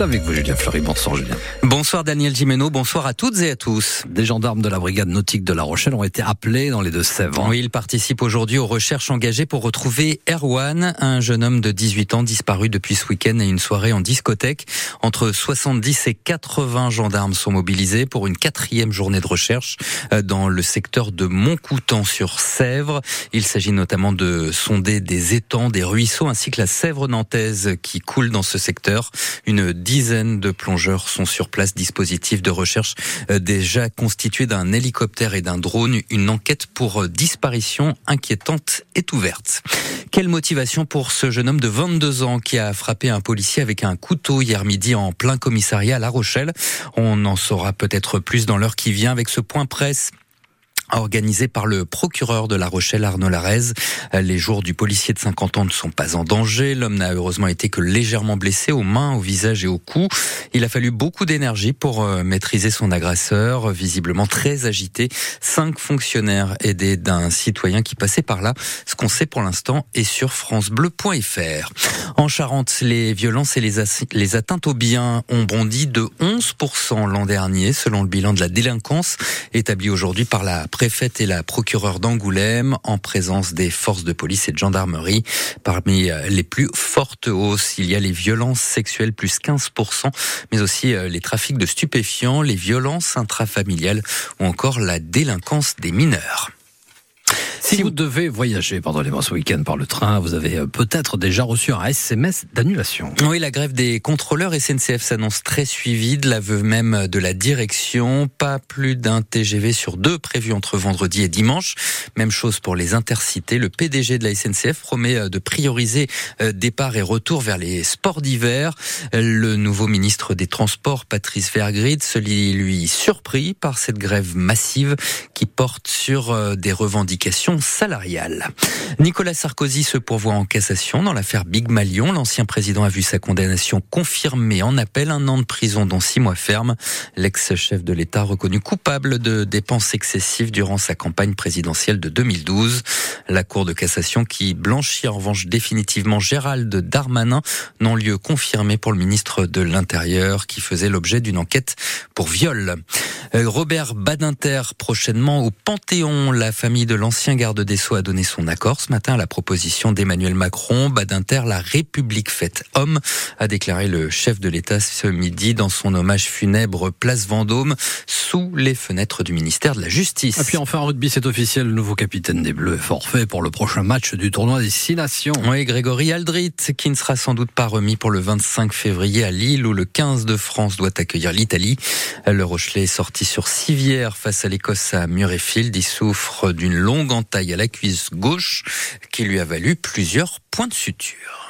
Avec vous, Julien Fleury. Bonsoir, Julien. Bonsoir, Daniel Gimeno. Bonsoir à toutes et à tous. Des gendarmes de la brigade nautique de La Rochelle ont été appelés dans les Deux-Sèvres. Oui, ils participent aujourd'hui aux recherches engagées pour retrouver Erwan, un jeune homme de 18 ans disparu depuis ce week-end et une soirée en discothèque. Entre 70 et 80 gendarmes sont mobilisés pour une quatrième journée de recherche euh, dans le secteur de Montcoutan sur Sèvres. Il s'agit notamment de sonder des étangs, des ruisseaux ainsi que la Sèvre nantaise qui coule dans ce secteur. Une dizaines de plongeurs sont sur place, dispositif de recherche euh, déjà constitué d'un hélicoptère et d'un drone. Une enquête pour euh, disparition inquiétante est ouverte. Quelle motivation pour ce jeune homme de 22 ans qui a frappé un policier avec un couteau hier midi en plein commissariat à La Rochelle? On en saura peut-être plus dans l'heure qui vient avec ce point presse organisé par le procureur de La Rochelle, Arnaud Larez. Les jours du policier de 50 ans ne sont pas en danger. L'homme n'a heureusement été que légèrement blessé aux mains, au visage et au cou. Il a fallu beaucoup d'énergie pour euh, maîtriser son agresseur, visiblement très agité. Cinq fonctionnaires aidés d'un citoyen qui passait par là. Ce qu'on sait pour l'instant est sur francebleu.fr. En Charente, les violences et les, les atteintes aux biens ont bondi de 11% l'an dernier, selon le bilan de la délinquance établi aujourd'hui par la préfète et la procureure d'Angoulême en présence des forces de police et de gendarmerie. Parmi euh, les plus fortes hausses, il y a les violences sexuelles plus 15%, mais aussi euh, les trafics de stupéfiants, les violences intrafamiliales ou encore la délinquance des mineurs. Si, vous devez voyager, pardonnez-moi, ce week-end par le train, vous avez euh, peut-être déjà reçu un SMS d'annulation. Oui, la grève des contrôleurs SNCF s'annonce très suivie, de l'aveu même de la direction. Pas plus d'un TGV sur deux prévu entre vendredi et dimanche. Même chose pour les intercités. Le PDG de la SNCF promet euh, de prioriser euh, départ et retour vers les sports d'hiver. Le nouveau ministre des Transports, Patrice Vergrit, se lit lui surpris par cette grève massive qui porte sur des revendications salariale. Nicolas Sarkozy se pourvoit en cassation dans l'affaire Big Malion. L'ancien président a vu sa condamnation confirmée en appel, un an de prison dont six mois ferme. L'ex-chef de l'État reconnu coupable de dépenses excessives durant sa campagne présidentielle de 2012. La Cour de cassation qui blanchit en revanche définitivement Gérald Darmanin, non-lieu confirmé pour le ministre de l'Intérieur qui faisait l'objet d'une enquête pour viol. Euh, Robert Badinter prochainement au Panthéon. La famille de l'ancien garde des Sceaux a donné son accord ce matin à la proposition d'Emmanuel Macron. Badinter, la République faite homme, a déclaré le chef de l'État ce midi dans son hommage funèbre place Vendôme sous les fenêtres du ministère de la Justice. Et puis enfin, en rugby, c'est officiel, le nouveau capitaine des Bleus est forfait pour le prochain match du tournoi des Six Nations. Oui, Grégory Aldrit, qui ne sera sans doute pas remis pour le 25 février à Lille, où le 15 de France doit accueillir l'Italie. Le Rochelet est sorti sur civière face à l'Écosse à Murrayfield. Il souffre d'une longue entaille à la cuisse gauche qui lui a valu plusieurs points de suture.